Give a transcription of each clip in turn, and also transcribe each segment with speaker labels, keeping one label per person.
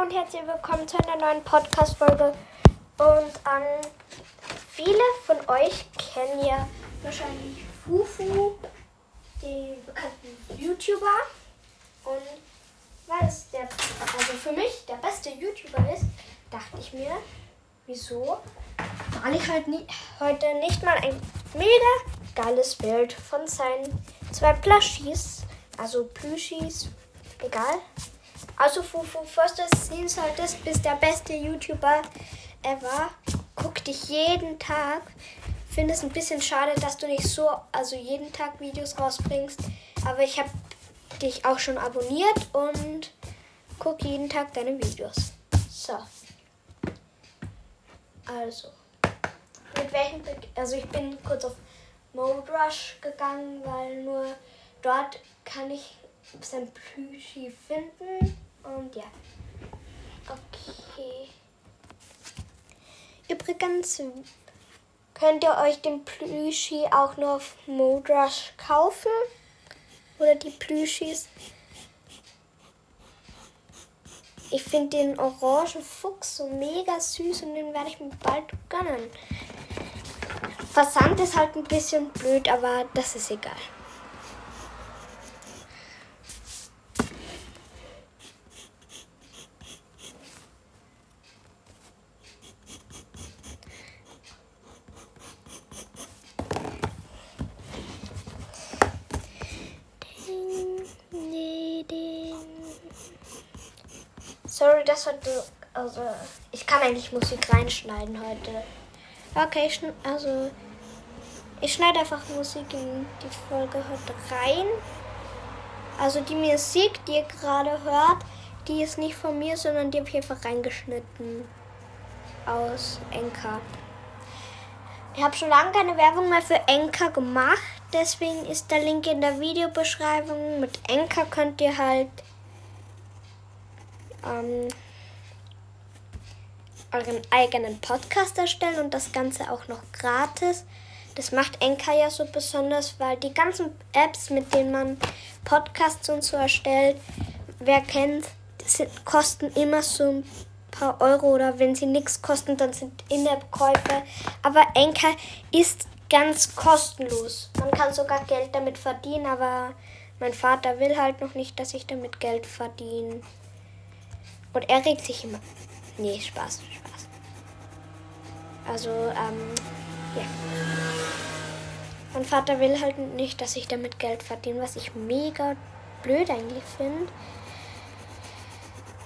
Speaker 1: und herzlich willkommen zu einer neuen Podcast-Folge. Und ähm, viele von euch kennen ja wahrscheinlich Fufu, den bekannten YouTuber. Und weil es der, also für mich der beste YouTuber ist, dachte ich mir, wieso, weil ich halt nie, heute nicht mal ein mega geiles Bild von seinen zwei Plushies, also Plüschis, egal, also Fufu, sehen solltest, bist der beste YouTuber ever. Guck dich jeden Tag. Finde es ein bisschen schade, dass du nicht so, also jeden Tag Videos rausbringst. Aber ich habe dich auch schon abonniert und guck jeden Tag deine Videos. So. Also. Mit welchem, Be also ich bin kurz auf Mode Rush gegangen, weil nur dort kann ich sein Plüschi finden. Und ja. Okay. Übrigens könnt ihr euch den Plüschi auch nur auf Modrush kaufen. Oder die Plüschis. Ich finde den orangen Fuchs so mega süß und den werde ich mir bald gönnen. Versand ist halt ein bisschen blöd, aber das ist egal. Das heute. Also, ich kann eigentlich Musik reinschneiden heute. Okay, ich also. Ich schneide einfach Musik in die Folge heute rein. Also die Musik, die ihr gerade hört, die ist nicht von mir, sondern die habe ich einfach reingeschnitten aus Enka. Ich habe schon lange keine Werbung mehr für Enka gemacht, deswegen ist der Link in der Videobeschreibung. Mit Enka könnt ihr halt ähm, euren eigenen Podcast erstellen und das Ganze auch noch gratis. Das macht Enka ja so besonders, weil die ganzen Apps, mit denen man Podcasts und so erstellt, wer kennt, sind, kosten immer so ein paar Euro oder wenn sie nichts kosten, dann sind In-App-Käufe. Aber Enka ist ganz kostenlos. Man kann sogar Geld damit verdienen, aber mein Vater will halt noch nicht, dass ich damit Geld verdiene. Und er regt sich immer. Nee, Spaß, Spaß. Also, ähm, ja. Mein Vater will halt nicht, dass ich damit Geld verdiene, was ich mega blöd eigentlich finde.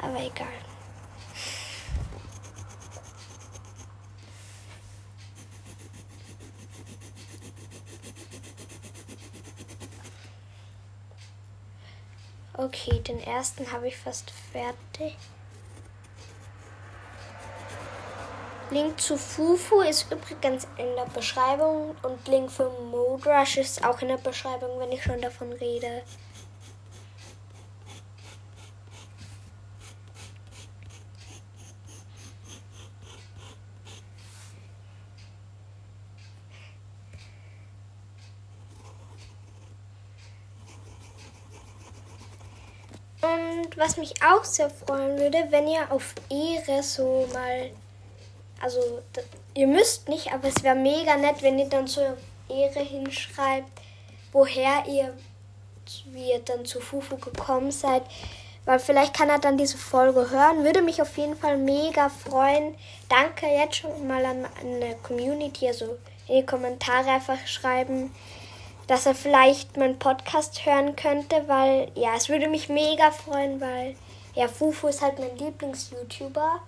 Speaker 1: Aber egal. Okay, den ersten habe ich fast fertig. Link zu Fufu ist übrigens in der Beschreibung und Link für Mode Rush ist auch in der Beschreibung, wenn ich schon davon rede. Und was mich auch sehr freuen würde, wenn ihr auf Ehre so mal, also ihr müsst nicht, aber es wäre mega nett, wenn ihr dann zur Ehre hinschreibt, woher ihr, wie ihr dann zu Fufu gekommen seid. Weil vielleicht kann er dann diese Folge hören. Würde mich auf jeden Fall mega freuen. Danke jetzt schon mal an eine Community, also in die Kommentare einfach schreiben, dass er vielleicht meinen Podcast hören könnte, weil ja, es würde mich mega freuen, weil ja, Fufu ist halt mein Lieblings-YouTuber.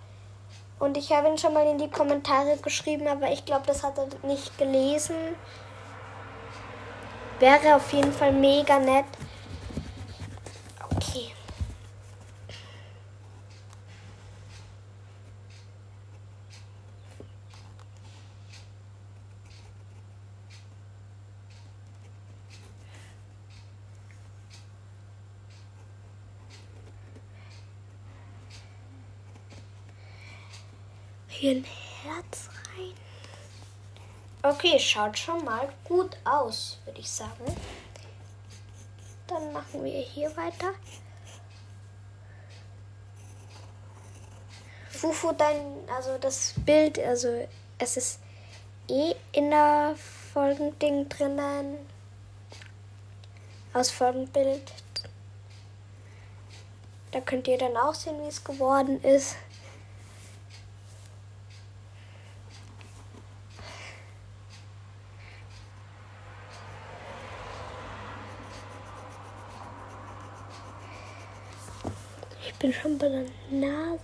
Speaker 1: Und ich habe ihn schon mal in die Kommentare geschrieben, aber ich glaube, das hat er nicht gelesen. Wäre auf jeden Fall mega nett. Okay. Hier ein Herz rein. Okay, schaut schon mal gut aus, würde ich sagen. Dann machen wir hier weiter. Fufu dann, also das Bild, also es ist eh in der Folgending drinnen. Aus Folgenbild. Da könnt ihr dann auch sehen, wie es geworden ist. Ich bin schon bei der Nase.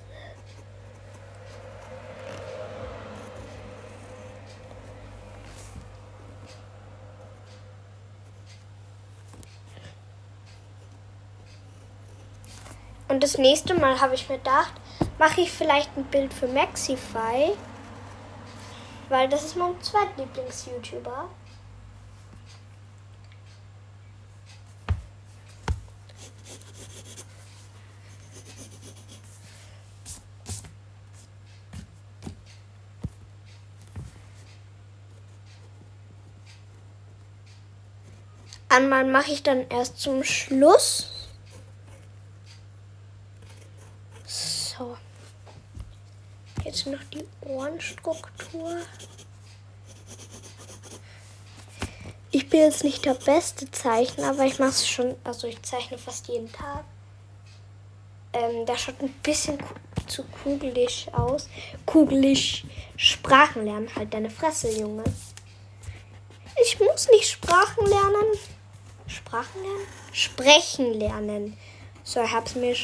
Speaker 1: Und das nächste Mal habe ich mir gedacht, mache ich vielleicht ein Bild für Maxify, weil das ist mein zweitlieblings-YouTuber. Einmal mache ich dann erst zum Schluss. So. Jetzt noch die Ohrenstruktur. Ich bin jetzt nicht der beste Zeichner, aber ich mache es schon, also ich zeichne fast jeden Tag. Ähm, der schaut ein bisschen zu kugelig aus. Kugelig Sprachen lernen, halt deine Fresse, Junge. Ich muss nicht Sprachen lernen. Sprachen lernen? Sprechen lernen. So, ich hab's mir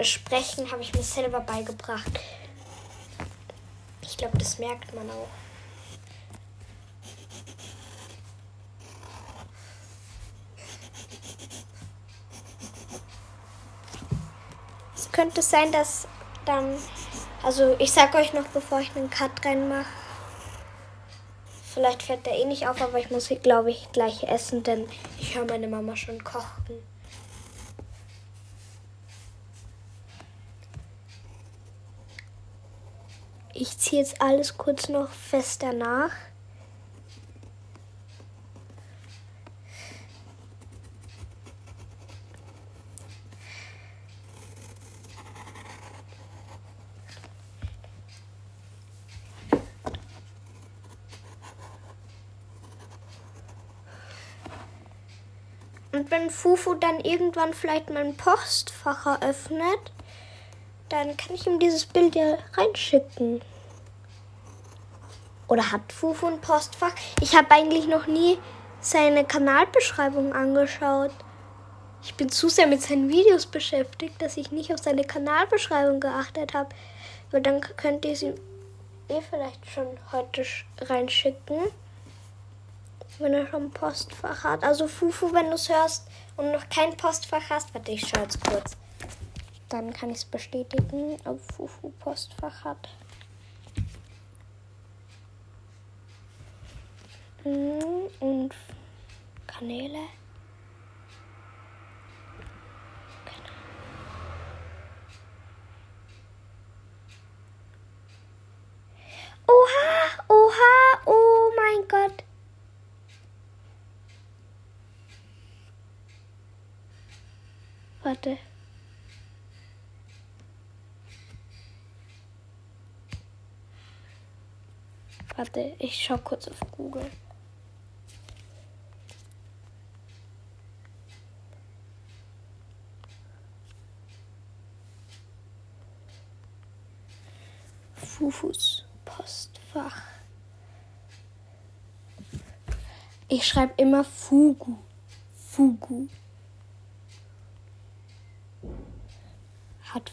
Speaker 1: Sprechen habe ich mir selber beigebracht. Ich glaube, das merkt man auch. Es könnte sein, dass dann, also ich sag euch noch, bevor ich einen Cut reinmache, Vielleicht fährt der eh nicht auf, aber ich muss, glaube ich, gleich essen, denn ich höre meine Mama schon kochen. Ich ziehe jetzt alles kurz noch fester nach. Und wenn Fufu dann irgendwann vielleicht mein Postfach eröffnet, dann kann ich ihm dieses Bild ja reinschicken. Oder hat Fufu ein Postfach? Ich habe eigentlich noch nie seine Kanalbeschreibung angeschaut. Ich bin zu sehr mit seinen Videos beschäftigt, dass ich nicht auf seine Kanalbeschreibung geachtet habe. Weil dann könnt ihr sie eh vielleicht schon heute reinschicken wenn er schon Postfach hat. Also Fufu, wenn du es hörst und noch kein Postfach hast, warte, ich schaue jetzt kurz. Dann kann ich es bestätigen, ob Fufu Postfach hat. Hm, und Kanäle. Oha, oha, oh mein Gott. Warte. Warte, ich schau kurz auf Google. Fufus Postfach. Ich schreibe immer Fugu. Fugu. hat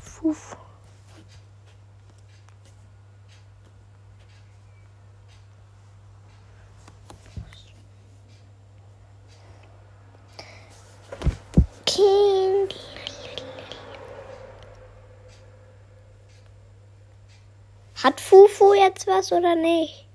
Speaker 1: Fufu. King. Hat Fufu jetzt was oder nicht?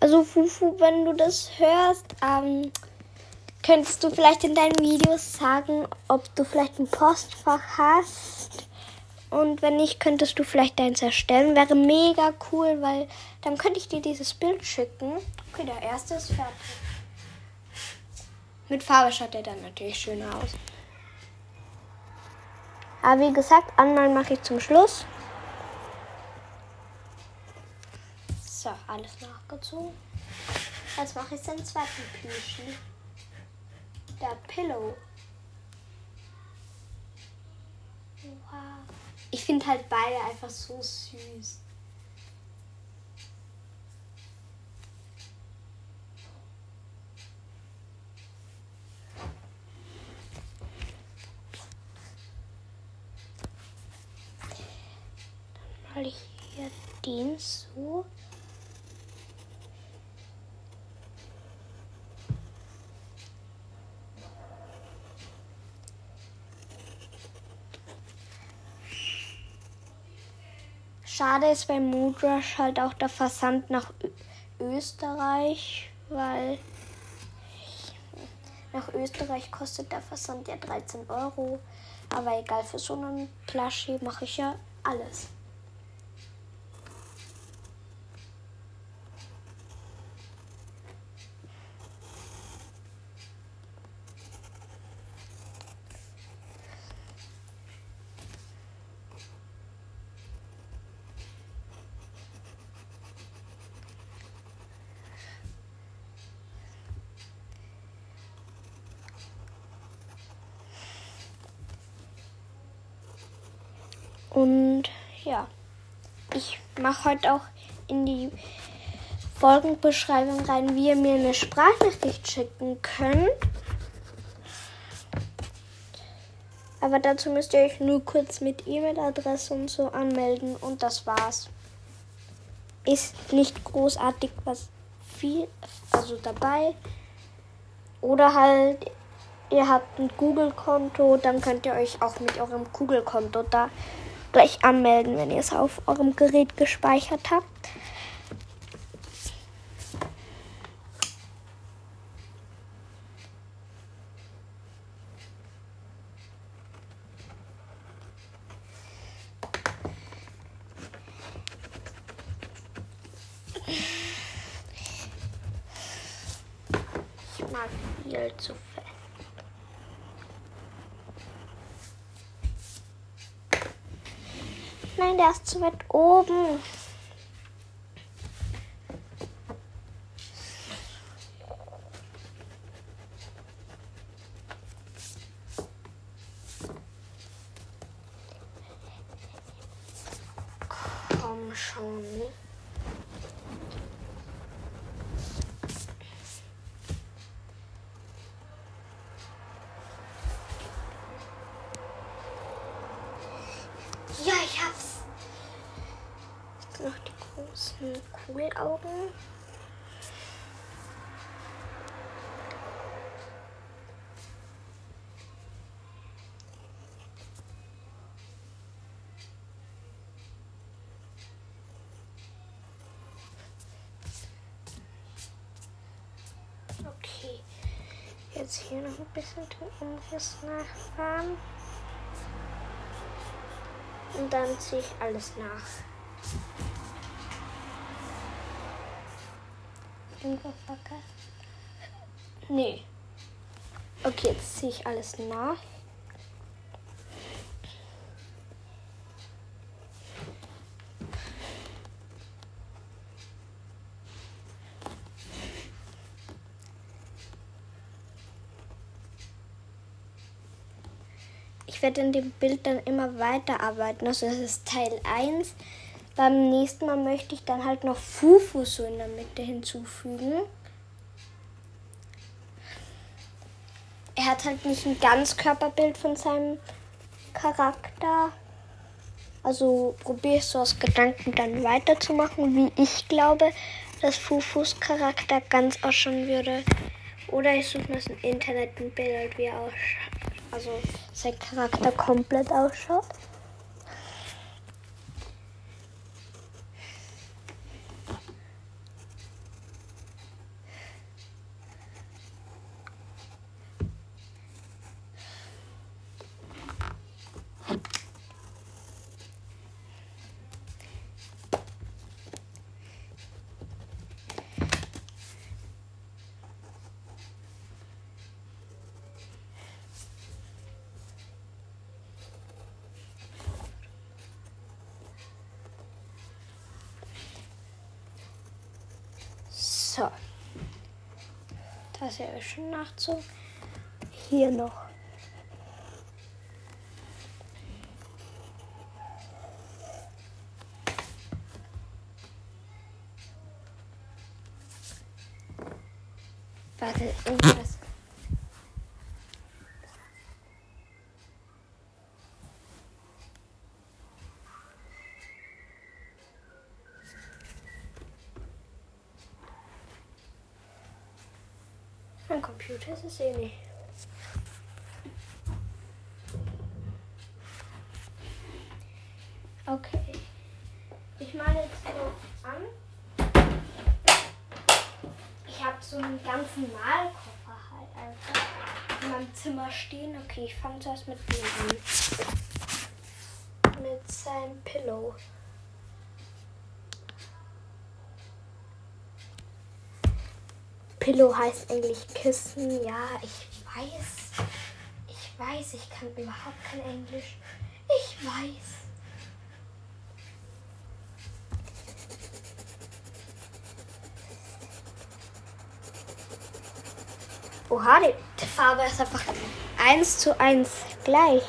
Speaker 1: Also Fufu, wenn du das hörst, ähm, könntest du vielleicht in deinen Videos sagen, ob du vielleicht ein Postfach hast. Und wenn nicht, könntest du vielleicht deins erstellen. Wäre mega cool, weil dann könnte ich dir dieses Bild schicken. Okay, der erste ist fertig. Mit Farbe schaut der dann natürlich schöner aus. Aber wie gesagt, anmalen mache ich zum Schluss. So, alles nachgezogen. Jetzt mache ich den zweiten Plüschi. Der Pillow. Wow. Ich finde halt beide einfach so süß. Dann mal ich hier den so. Schade ist bei Moodrush halt auch der Versand nach Ö Österreich, weil nach Österreich kostet der Versand ja 13 Euro. Aber egal, für so einen Plushie mache ich ja alles. Und ja, ich mache heute auch in die Folgenbeschreibung rein, wie ihr mir eine Sprachnachricht schicken könnt. Aber dazu müsst ihr euch nur kurz mit E-Mail-Adresse und so anmelden und das war's. Ist nicht großartig was viel, also dabei. Oder halt, ihr habt ein Google-Konto, dann könnt ihr euch auch mit eurem Google-Konto da gleich anmelden, wenn ihr es auf eurem Gerät gespeichert habt. Ich mag viel zu fest. Nein, der ist zu weit oben. Komm schon. Ja, ich hab's. Noch die großen Kugelaugen. Okay, jetzt hier noch ein bisschen den Umriss nachfahren. Und dann ziehe ich alles nach. Irgendwas vergessen? Nee. Okay, jetzt ziehe ich alles nach. Ich werde in dem Bild dann immer weiterarbeiten. Also das ist Teil 1. Beim nächsten Mal möchte ich dann halt noch Fufu so in der Mitte hinzufügen. Er hat halt nicht ein ganz Körperbild von seinem Charakter. Also probiere ich so aus Gedanken dann weiterzumachen, wie ich glaube, dass Fufus Charakter ganz ausschauen würde. Oder ich suche mir im Internet ein Bild, wie er ausschaut. Also sein Charakter komplett ausschaut. So. Das ist schon Nachzug. Hier noch. Warte, irgendwas. Mein Computer ist es eh nicht. Okay. Ich male jetzt so an. Ich habe so einen ganzen Malkoffer halt einfach in meinem Zimmer stehen. Okay, ich fange zuerst mit dem an. Mit seinem Pillow. Pillow heißt eigentlich Kissen. Ja, ich weiß. Ich weiß, ich kann überhaupt kein Englisch. Ich weiß. Oha, die Farbe ist einfach eins zu eins gleich.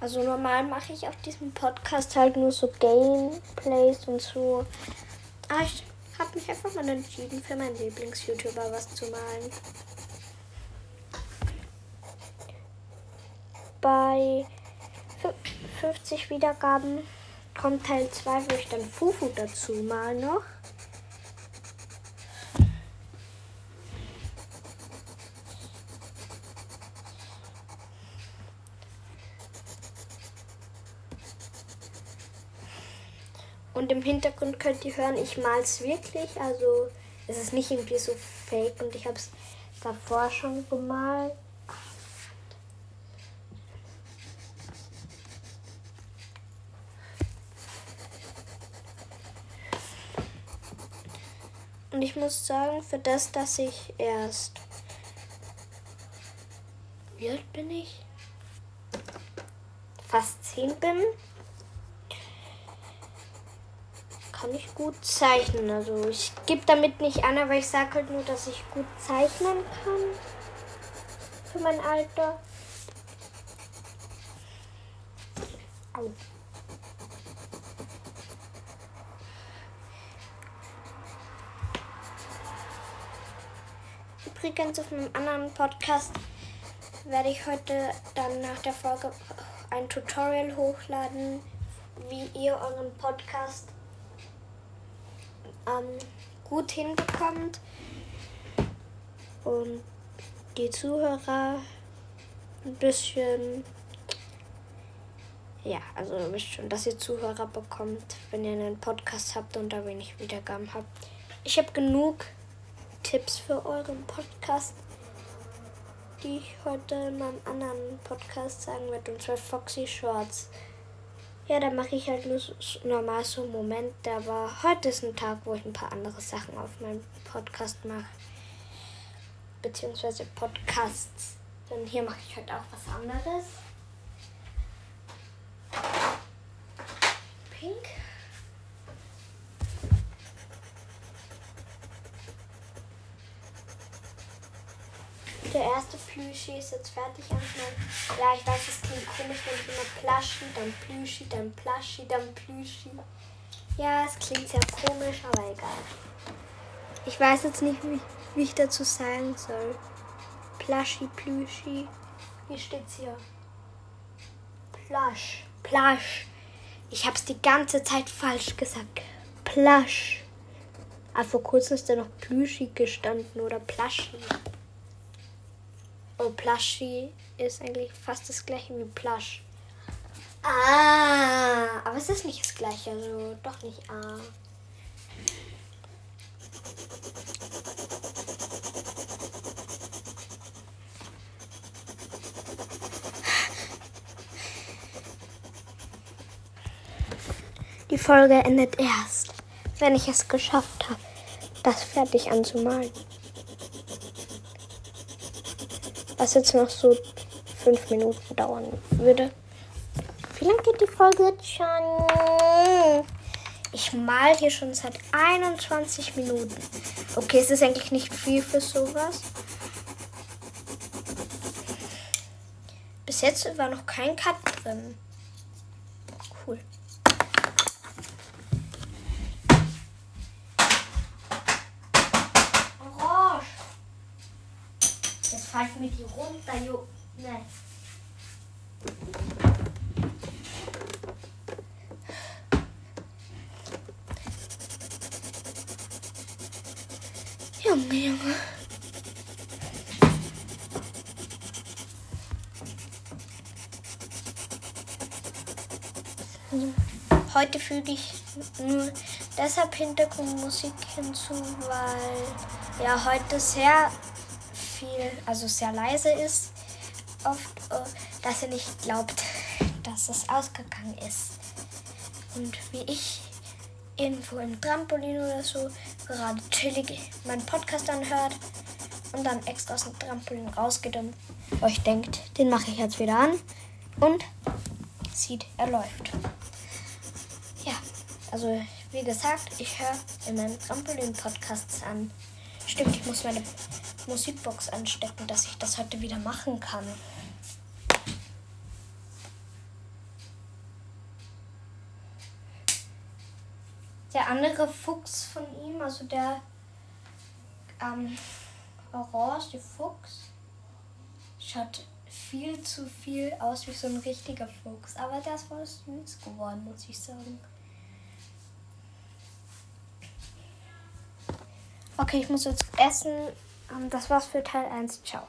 Speaker 1: Also normal mache ich auf diesem Podcast halt nur so Gameplays und so. Aber ich habe mich einfach mal entschieden, für meinen Lieblings-YouTuber was zu malen. Bei 50 Wiedergaben kommt Teil 2, wo ich dann Fufu dazu mal noch. Und im Hintergrund könnt ihr hören, ich mal es wirklich. Also es ist nicht irgendwie so fake und ich habe es davor schon gemalt. Und ich muss sagen, für das, dass ich erst. Wie alt bin ich? Fast 10 bin, kann ich gut zeichnen. Also ich gebe damit nicht an, aber ich sage halt nur, dass ich gut zeichnen kann. Für mein Alter. Au. Übrigens auf einem anderen Podcast werde ich heute dann nach der Folge ein Tutorial hochladen, wie ihr euren Podcast ähm, gut hinbekommt und die Zuhörer ein bisschen, ja, also ihr wisst schon, dass ihr Zuhörer bekommt, wenn ihr einen Podcast habt und da wenig Wiedergaben habt. Ich habe genug Tipps für euren Podcast, die ich heute in meinem anderen Podcast sagen werde, und zwar Foxy Shorts. Ja, da mache ich halt nur so, normal so Momente, aber heute ist ein Tag, wo ich ein paar andere Sachen auf meinem Podcast mache. Beziehungsweise Podcasts. Denn hier mache ich halt auch was anderes. Pink. Der erste Plüschi ist jetzt fertig anscheinend. Ja, ich weiß, es klingt komisch, wenn ich immer Plaschi, dann Plüschi, dann Plaschi, dann Plüschi. Ja, es klingt sehr komisch, aber egal. Ich weiß jetzt nicht, wie, wie ich dazu sagen soll. Plushy, Plüschi. Wie steht's hier? Plush. Plush. Ich hab's die ganze Zeit falsch gesagt. Plush. Aber vor kurzem ist da noch Plüschi gestanden oder Plushy. Oh, Plushy ist eigentlich fast das gleiche wie Plush. Ah, aber es ist nicht das gleiche, also doch nicht A. Die Folge endet erst, wenn ich es geschafft habe, das fertig anzumalen. Was jetzt noch so fünf Minuten dauern würde. Wie lange geht die Folge jetzt schon? Ich mal hier schon seit 21 Minuten. Okay, es ist eigentlich nicht viel für sowas. Bis jetzt war noch kein Cut drin. Cool. Orange. Jetzt fahre ich mit die runter, Jo. Ne. Junge, Junge. Heute füge ich nur deshalb Hintergrundmusik hinzu, weil ja heute sehr viel, also sehr leise ist. Oft, äh, dass ihr nicht glaubt, dass es ausgegangen ist. Und wie ich irgendwo im Trampolin oder so gerade chillig meinen Podcast anhört und dann extra aus dem Trampolin rausgeht und euch denkt, den mache ich jetzt wieder an und sieht, er läuft. Ja, also wie gesagt, ich höre in meinem Trampolin-Podcasts an. Stimmt, ich muss meine Musikbox anstecken, dass ich das heute wieder machen kann. Der andere Fuchs von ihm, also der ähm, orange Fuchs, schaut viel zu viel aus wie so ein richtiger Fuchs. Aber der ist voll süß geworden, muss ich sagen. Okay, ich muss jetzt essen. Ähm, das war's für Teil 1. Ciao.